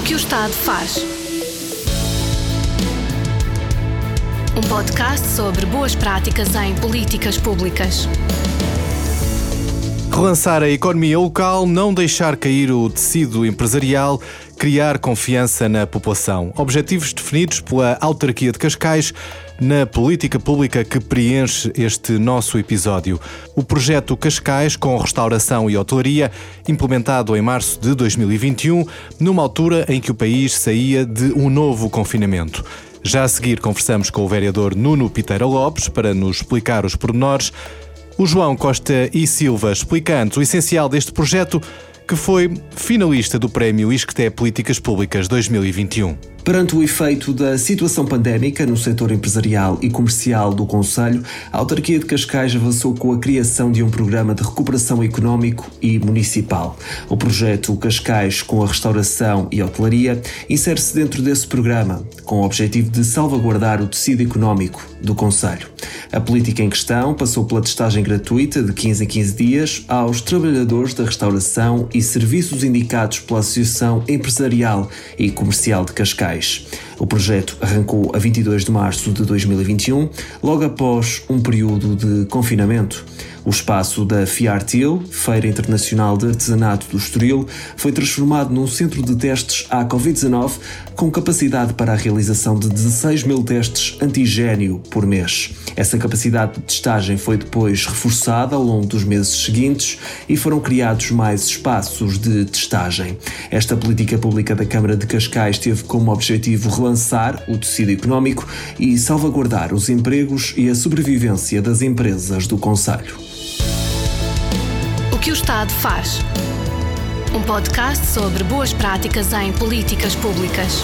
O que o Estado faz. Um podcast sobre boas práticas em políticas públicas. Relançar a economia local, não deixar cair o tecido empresarial, criar confiança na população. Objetivos definidos pela autarquia de Cascais na política pública que preenche este nosso episódio. O projeto Cascais com restauração e hotelaria, implementado em março de 2021, numa altura em que o país saía de um novo confinamento. Já a seguir conversamos com o vereador Nuno Piteira Lopes para nos explicar os pormenores. O João Costa e Silva explicando o essencial deste projeto que foi finalista do Prémio Isqueté Políticas Públicas 2021. Perante o efeito da situação pandémica no setor empresarial e comercial do Conselho, a autarquia de Cascais avançou com a criação de um programa de recuperação económico e municipal. O projeto Cascais com a restauração e hotelaria insere-se dentro desse programa, com o objetivo de salvaguardar o tecido económico do Conselho. A política em questão passou pela testagem gratuita de 15 em 15 dias aos trabalhadores da restauração e serviços indicados pela Associação Empresarial e Comercial de Cascais sociais o projeto arrancou a 22 de março de 2021, logo após um período de confinamento. O espaço da FIARTIL, Feira Internacional de Artesanato do Estoril, foi transformado num centro de testes à Covid-19 com capacidade para a realização de 16 mil testes antigênio por mês. Essa capacidade de testagem foi depois reforçada ao longo dos meses seguintes e foram criados mais espaços de testagem. Esta política pública da Câmara de Cascais teve como objetivo relançar o tecido económico e salvaguardar os empregos e a sobrevivência das empresas do Conselho que o Estado faz. Um podcast sobre boas práticas em políticas públicas.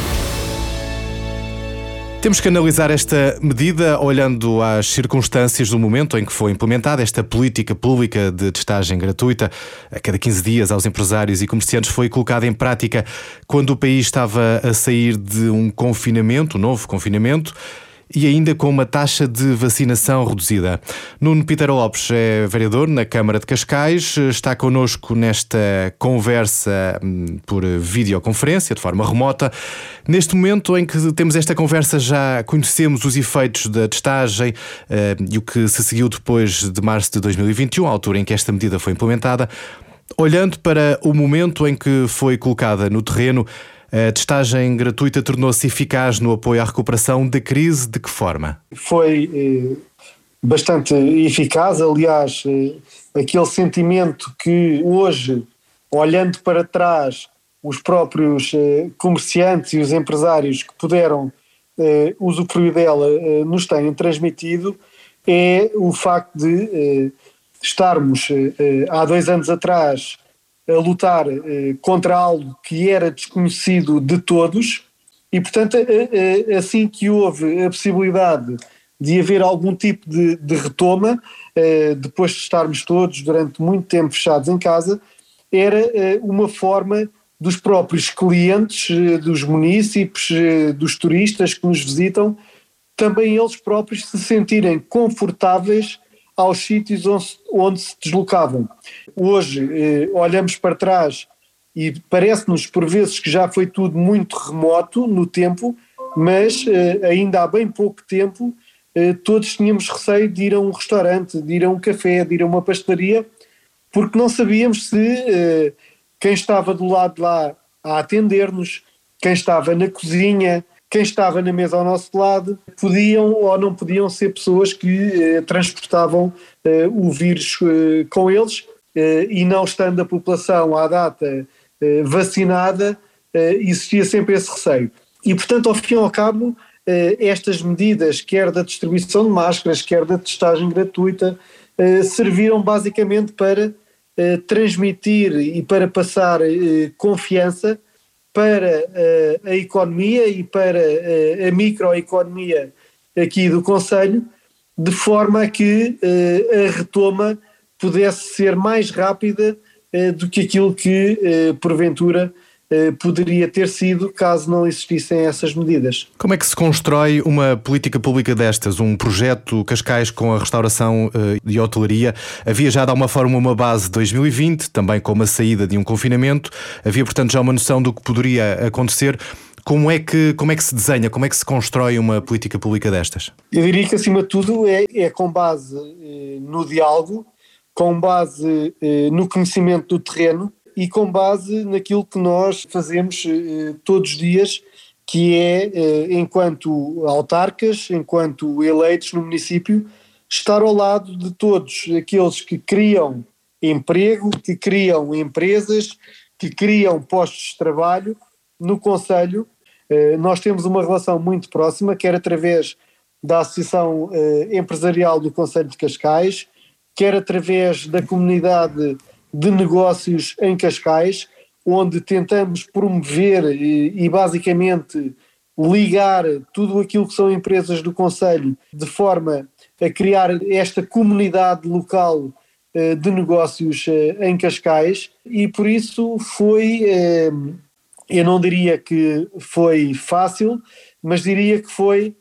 Temos que analisar esta medida olhando às circunstâncias do momento em que foi implementada esta política pública de testagem gratuita. A cada 15 dias aos empresários e comerciantes foi colocada em prática quando o país estava a sair de um confinamento, um novo confinamento e ainda com uma taxa de vacinação reduzida. Nuno Peter Lopes é vereador na Câmara de Cascais, está connosco nesta conversa hum, por videoconferência, de forma remota. Neste momento em que temos esta conversa, já conhecemos os efeitos da testagem uh, e o que se seguiu depois de março de 2021, a altura em que esta medida foi implementada. Olhando para o momento em que foi colocada no terreno, a testagem gratuita tornou-se eficaz no apoio à recuperação da crise? De que forma? Foi eh, bastante eficaz. Aliás, eh, aquele sentimento que hoje, olhando para trás, os próprios eh, comerciantes e os empresários que puderam usufruir dela nos têm transmitido é o facto de estarmos há dois anos atrás a lutar eh, contra algo que era desconhecido de todos e, portanto, assim que houve a possibilidade de haver algum tipo de, de retoma, eh, depois de estarmos todos durante muito tempo fechados em casa, era eh, uma forma dos próprios clientes, dos munícipes, dos turistas que nos visitam, também eles próprios se sentirem confortáveis aos sítios onde, onde se deslocavam. Hoje eh, olhamos para trás e parece-nos por vezes que já foi tudo muito remoto no tempo, mas eh, ainda há bem pouco tempo eh, todos tínhamos receio de ir a um restaurante, de ir a um café, de ir a uma pastelaria, porque não sabíamos se eh, quem estava do lado de lá a atender-nos, quem estava na cozinha, quem estava na mesa ao nosso lado podiam ou não podiam ser pessoas que eh, transportavam eh, o vírus eh, com eles eh, e não estando a população à data eh, vacinada, eh, existia sempre esse receio. E portanto, ao fim e ao cabo, estas medidas, quer da distribuição de máscaras, quer da testagem gratuita, serviram basicamente para transmitir e para passar confiança para uh, a economia e para uh, a microeconomia aqui do Conselho, de forma a que uh, a retoma pudesse ser mais rápida do que aquilo que, porventura, eh, poderia ter sido caso não existissem essas medidas. Como é que se constrói uma política pública destas? Um projeto Cascais com a restauração e hotelaria havia já de alguma forma uma base de 2020, também com uma saída de um confinamento, havia portanto já uma noção do que poderia acontecer. Como é, que, como é que se desenha, como é que se constrói uma política pública destas? Eu diria que, acima de tudo, é, é com base eh, no diálogo, com base eh, no conhecimento do terreno e com base naquilo que nós fazemos eh, todos os dias, que é, eh, enquanto autarcas, enquanto eleitos no município, estar ao lado de todos aqueles que criam emprego, que criam empresas, que criam postos de trabalho no Conselho. Eh, nós temos uma relação muito próxima, quer através da Associação Empresarial do Conselho de Cascais, quer através da comunidade de negócios em Cascais, onde tentamos promover e, e basicamente ligar tudo aquilo que são empresas do Conselho de forma a criar esta comunidade local eh, de negócios eh, em Cascais. E por isso foi, eh, eu não diria que foi fácil, mas diria que foi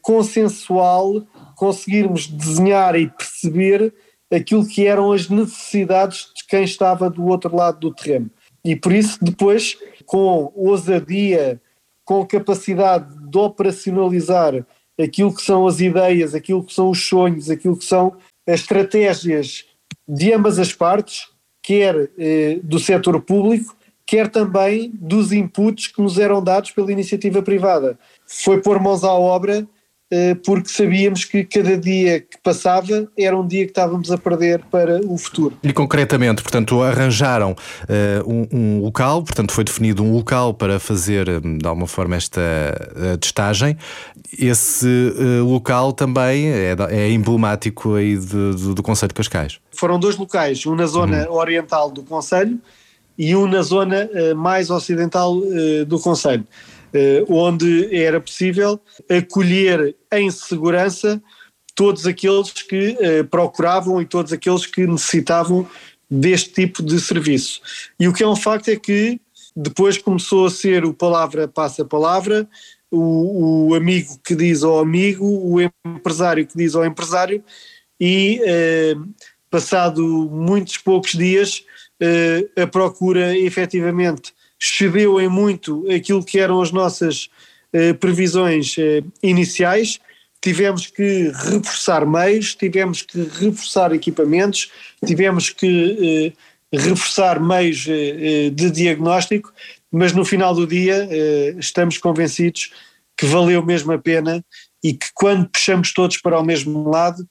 consensual conseguirmos desenhar e perceber aquilo que eram as necessidades de quem estava do outro lado do terreno. E por isso, depois, com ousadia, com capacidade de operacionalizar aquilo que são as ideias, aquilo que são os sonhos, aquilo que são as estratégias de ambas as partes, quer eh, do setor público, quer também dos inputs que nos eram dados pela iniciativa privada. Foi pôr mãos à obra porque sabíamos que cada dia que passava era um dia que estávamos a perder para o futuro. E concretamente, portanto, arranjaram uh, um, um, local, portanto, foi definido um local para fazer, eh, de alguma forma, esta uh, testagem. Esse uh, local também é, é emblemático aí de, de, do Conselho de Cascais. Foram dois locais, um na zona uhum. oriental do Conselho e um na zona mais ocidental do Conselho. Eh, onde era possível acolher em segurança todos aqueles que eh, procuravam e todos aqueles que necessitavam deste tipo de serviço. E o que é um facto é que depois começou a ser o palavra passa palavra, o, o amigo que diz ao amigo, o empresário que diz ao empresário, e eh, passado muitos poucos dias, eh, a procura efetivamente excedeu em muito aquilo que eram as nossas eh, previsões eh, iniciais. Tivemos que reforçar meios, tivemos que reforçar equipamentos, tivemos que eh, reforçar meios eh, eh, de diagnóstico, mas no final do dia eh, estamos convencidos que valeu mesmo a pena e que quando puxamos todos para o mesmo lado,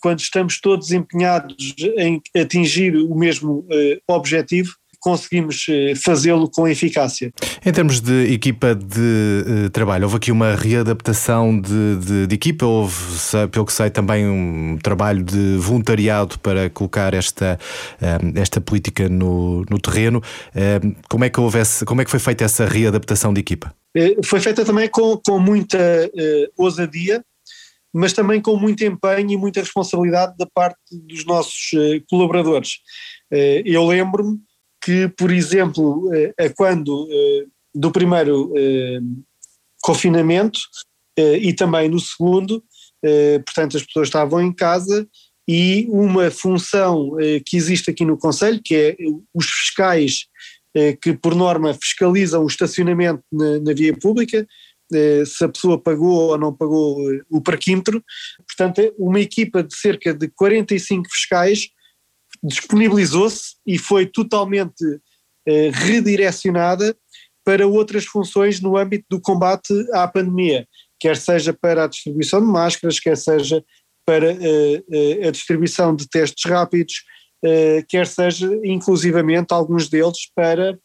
quando estamos todos empenhados em atingir o mesmo objetivo, conseguimos eh, fazê-lo com eficácia. Em termos de equipa de uh, trabalho, houve aqui uma readaptação de, de, de, equipa, houve, pelo que sei, também um trabalho de voluntariado para colocar esta, uh, esta política no, no terreno. Uh, como, é que houve como é que foi feita essa readaptação de equipa? Foi feita também com, com muita ousadia, mas também com muito empenho e muita responsabilidade da parte dos nossos colaboradores. Eu lembro-me que, por exemplo, eh, a quando eh, do primeiro eh, confinamento e também no segundo, portanto as pessoas estavam em casa e uma função que existe aqui no Conselho, que é os fiscais que por norma fiscalizam o estacionamento na, na via pública, se a pessoa pagou ou não pagou o parquímetro, portanto uma equipa de cerca de 45 fiscais disponibilizou-se e foi totalmente eh, redirecionada para outras funções no âmbito do combate à pandemia, quer seja para a distribuição de máscaras, quer seja para eh, eh, a distribuição de testes rápidos, quer seja inclusivamente alguns deles para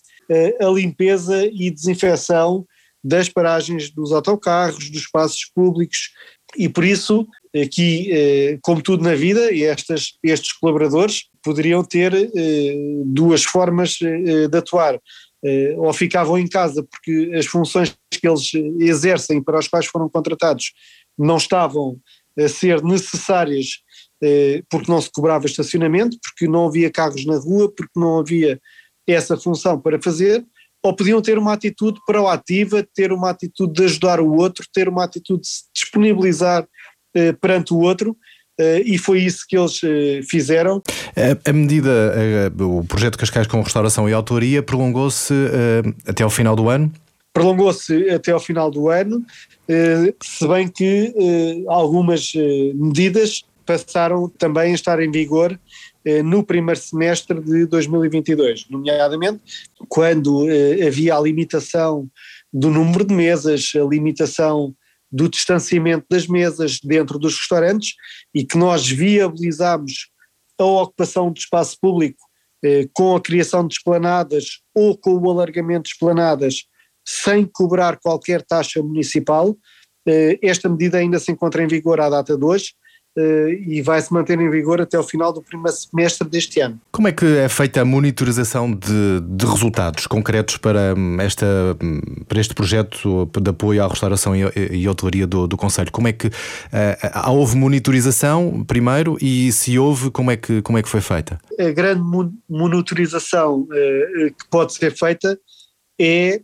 a limpeza e desinfecção das paragens dos autocarros, dos espaços públicos, e por isso, aqui, como tudo na vida, estas, estes colaboradores poderiam ter eh, duas formas eh, de atuar. Eh, ou ficavam em casa porque as funções que eles exercem para as quais foram contratados não estavam a ser necessárias porque não se cobrava estacionamento, porque não havia carros na rua, porque não havia essa função para fazer, ou podiam ter uma atitude proativa, ter uma atitude de ajudar o outro, ter uma atitude de se disponibilizar eh, perante o outro. Uh, e foi isso que eles uh, fizeram. A, a medida, uh, o projeto Cascais com restauração e autoria prolongou-se até ao final do ano? Prolongou-se até ao final do ano, se bem que algumas medidas passaram também a estar em vigor no primeiro semestre de 2022, nomeadamente quando havia a limitação do número de mesas, a limitação do distanciamento das mesas dentro dos restaurantes e que nós viabilizamos a ocupação do espaço público eh, com a criação de esplanadas ou com o alargamento de esplanadas sem cobrar qualquer taxa municipal. Eh, esta medida ainda se encontra em vigor à data de hoje e vai se manter em vigor até o final do primeiro semestre deste ano. Como é que é feita a monitorização de, de resultados concretos para, hum, esta, hum, para este projeto de apoio à restauração e, e hotelaria do, do Conselho? Como é que uh, houve monitorização primeiro e se houve, como é que, como é que foi feita? A grande monitorização uh, que pode ser feita é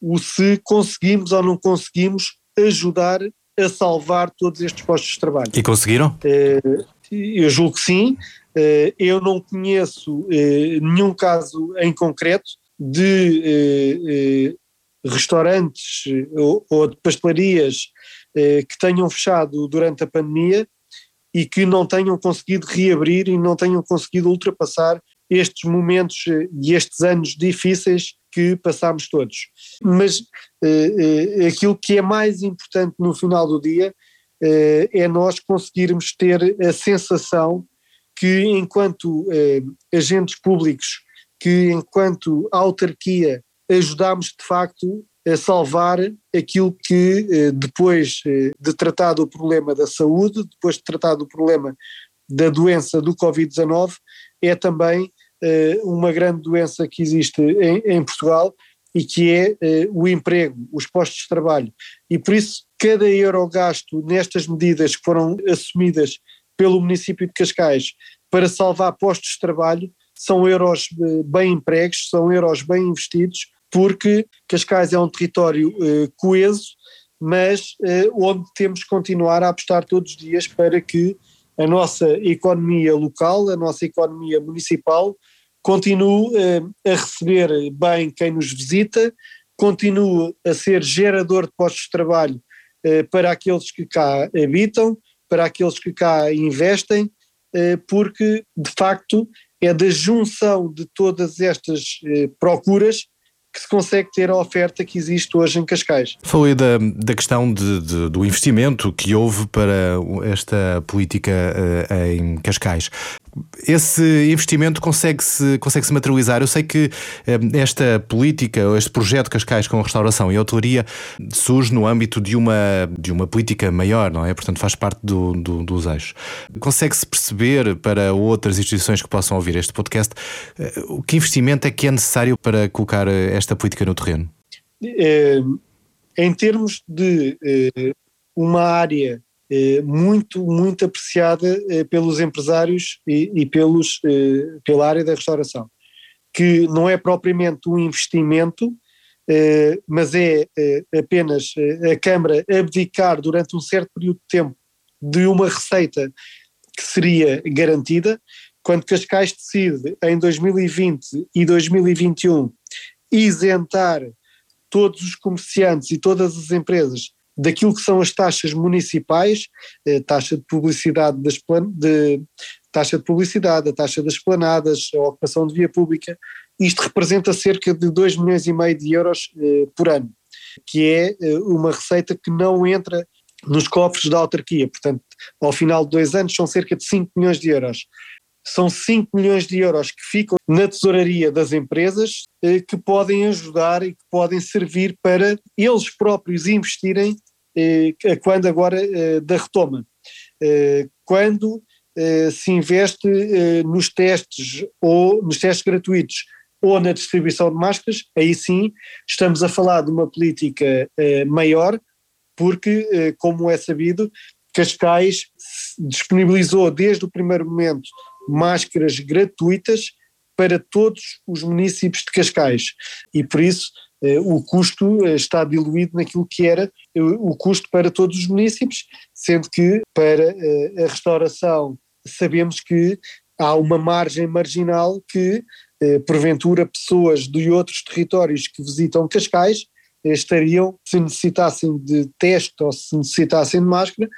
o se conseguimos ou não conseguimos ajudar a salvar todos estes postos de trabalho. E conseguiram? Uh, eu julgo que sim. Uh, eu não conheço uh, nenhum caso em concreto de restaurantes ou, ou, de pastelarias que tenham fechado durante a pandemia e que não tenham conseguido reabrir e não tenham conseguido ultrapassar estes momentos e estes anos difíceis que passámos todos. Mas uh, uh, aquilo que é mais importante no final do dia uh, é nós conseguirmos ter a sensação que, enquanto agentes públicos, que enquanto autarquia, ajudámos de facto a salvar aquilo que, depois de tratar do problema da saúde, depois de tratar do problema da doença do Covid-19, é também uma grande doença que existe em, em Portugal e que é eh, o emprego, os postos de trabalho. E por isso, cada euro gasto nestas medidas que foram assumidas pelo município de Cascais para salvar postos de trabalho são euros eh, bem empregos, são euros bem investidos, porque Cascais é um território coeso, mas onde temos que continuar a apostar todos os dias para que a nossa economia local, a nossa economia municipal, continue eh, a receber bem quem nos visita, continue a ser gerador de postos de trabalho eh, para aqueles que cá habitam, para aqueles que cá investem, eh, porque de facto é da junção de todas estas procuras que se consegue ter a oferta que existe hoje em Cascais. Falei da, da questão de, de, do investimento que houve para esta política uh, em Cascais esse investimento consegue-se consegue -se materializar? Eu sei que eh, esta política, este projeto Cascais com restauração e hotelaria surge no âmbito de uma, de uma política maior, não é? Portanto, faz parte do, do, dos eixos. Consegue-se perceber para outras instituições que possam ouvir este podcast eh, o que investimento é que é necessário para colocar eh, esta política no terreno? É, em termos de uma área eh, muito, muito apreciada eh, pelos empresários e, e pelos, eh, pela área da restauração, que não é propriamente um investimento, mas é apenas a Câmara abdicar durante um certo período de tempo de uma receita que seria garantida, quando Cascais decide em 2020 e 2021 isentar todos os comerciantes e todas as empresas daquilo que são as taxas municipais, eh, taxa de publicidade das plan de, taxa de publicidade, a taxa das planadas, a ocupação de via pública, isto representa cerca de 2 milhões e meio de euros eh, por ano, que é eh, uma receita que não entra nos cofres da autarquia, portanto, ao final de dois anos são cerca de 5 milhões de euros. São 5 milhões de euros que ficam na tesouraria das empresas eh, que podem ajudar e que podem servir para eles próprios investirem eh, quando agora eh, da retoma. Quando se investe nos testes ou nos testes gratuitos ou na distribuição de máscaras, aí sim estamos a falar de uma política maior, porque, como é sabido, Cascais disponibilizou desde o primeiro momento máscaras gratuitas para todos os municípios de Cascais. E por isso o custo está diluído naquilo que era o custo para todos os municípios, sendo que para a restauração sabemos que há uma margem marginal que, porventura, pessoas de outros territórios que visitam Cascais estariam, se necessitassem de teste ou se necessitassem de máscara,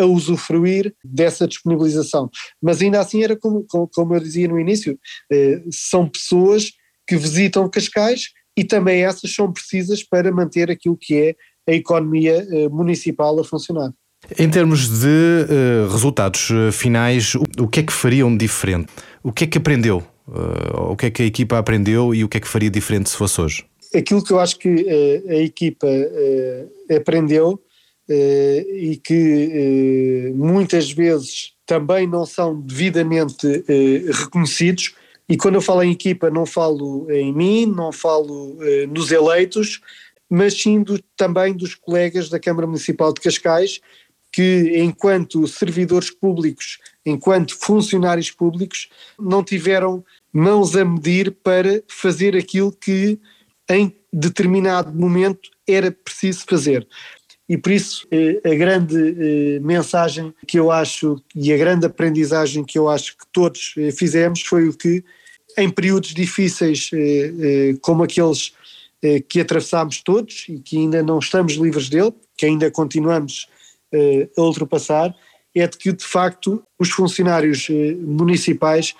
a usufruir dessa disponibilização. Mas ainda assim era como, como eu dizia no início, eh, são pessoas que visitam Cascais e também essas são precisas para manter aquilo que é a economia eh, municipal a funcionar. Em termos de uh, resultados finais, o, que é que fariam diferente? O que é que aprendeu? O que é que a equipa aprendeu e o que é que faria diferente se fosse hoje? Aquilo que eu acho que a equipa aprendeu eh, e que eh, muitas vezes também não são devidamente eh, reconhecidos. E quando eu falo em equipa, não falo em mim, não falo nos eleitos, mas sim do, também dos colegas da Câmara Municipal de Cascais, que, enquanto servidores públicos, enquanto funcionários públicos, não tiveram mãos a medir para fazer aquilo que, em determinado momento, era preciso fazer e por isso eh, a grande eh, mensagem que eu acho e a grande aprendizagem que eu acho que todos eh, fizemos foi o que em períodos difíceis como aqueles que atravessámos todos e que ainda não estamos livres dele, que ainda continuamos a ultrapassar, é de que de facto os funcionários municipais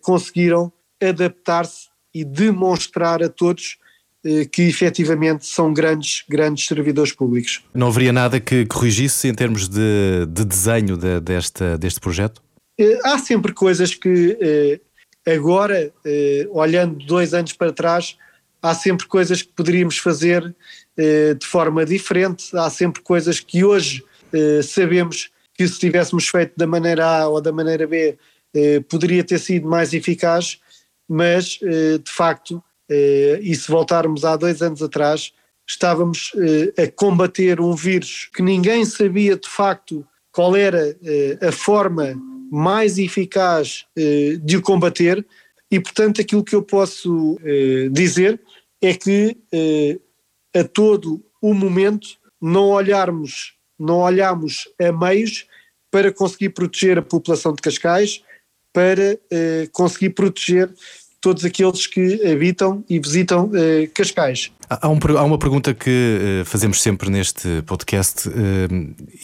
conseguiram adaptar-se e demonstrar a todos que efetivamente são grandes, grandes servidores públicos. Não haveria nada que corrigisse em termos de, de desenho de, desta, deste projeto? Eh, há sempre coisas que eh, agora, olhando dois anos para trás, há sempre coisas que poderíamos fazer de forma diferente, há sempre coisas que hoje sabemos que se tivéssemos feito da maneira A ou da maneira B poderia ter sido mais eficaz, mas de facto eh, e se voltarmos há dois anos atrás, estávamos eh, a combater um vírus que ninguém sabia de facto qual era eh, a forma mais eficaz de o combater, e portanto aquilo que eu posso dizer é que a todo o momento não olharmos, não olhamos a meios para conseguir proteger a população de Cascais, para conseguir proteger todos aqueles que habitam e visitam eh, Cascais. Há, um, há, uma pergunta que uh, fazemos sempre neste podcast uh,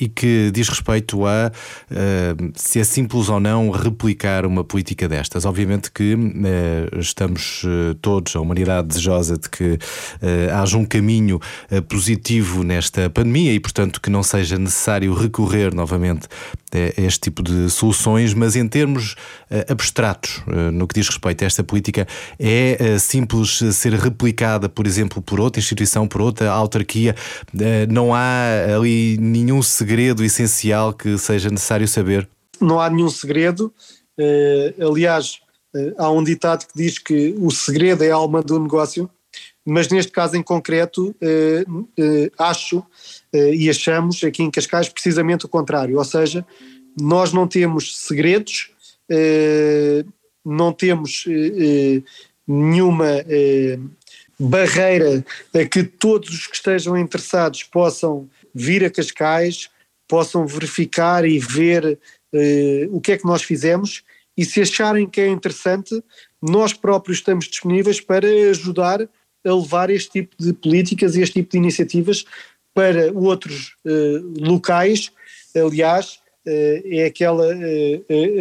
e que diz respeito a uh, se é simples ou não replicar uma política destas. Obviamente que estamos todos, a humanidade desejosa de que haja um caminho positivo nesta pandemia e, portanto, que não seja necessário recorrer novamente a este tipo de soluções, mas em termos abstratos, no que diz respeito a esta política, é simples ser replicada, por exemplo, por por outra instituição, por outra autarquia. Eh, não há ali nenhum segredo essencial que seja necessário saber? Não há nenhum segredo. Eh, aliás, eh, há um ditado que diz que o segredo é a alma do negócio, mas neste caso em concreto, acho e achamos aqui em Cascais precisamente o contrário, ou seja, nós não temos segredos, não temos nenhuma barreira a que todos os que estejam interessados possam vir a Cascais, possam verificar e ver uh, o que é que nós fizemos e se acharem que é interessante, nós próprios estamos disponíveis para ajudar a levar este tipo de políticas e este tipo de iniciativas para outros uh, locais. Aliás, uh, é aquela,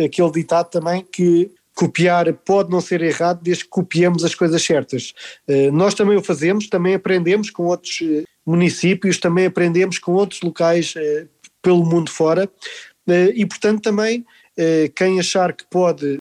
aquele ditado também que copiar pode não ser errado desde que copiemos as coisas certas. Uh, nós também o fazemos, também aprendemos com outros uh, municípios, também aprendemos com outros locais uh, pelo mundo fora e, portanto, também quem achar que pode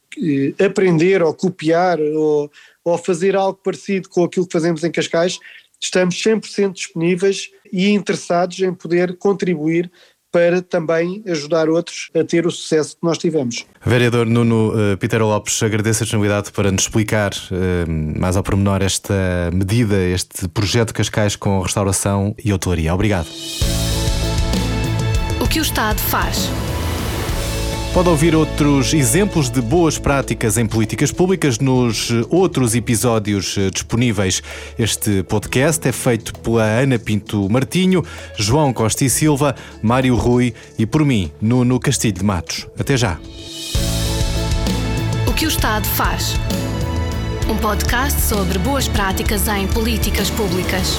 aprender ou copiar ou, ou fazer algo parecido com aquilo que fazemos em Cascais, estamos 100% disponíveis e interessados em poder contribuir para também ajudar outros a ter o sucesso que nós tivemos. Vereador Nuno uh, Pitero Lopes, agradeço a disponibilidade para nos explicar uh, mais ao pormenor esta medida, este projeto Cascais com restauração e hotelaria. Obrigado. O que o Estado faz? Pode ouvir outros exemplos de boas práticas em políticas públicas nos outros episódios eh, disponíveis. Este podcast é feito pela Ana Pinto Martinho, João Costa e Silva, Mário Rui e por mim, Nuno Castilho de Matos. Até já. O que o Estado faz? Um podcast sobre boas práticas em políticas públicas.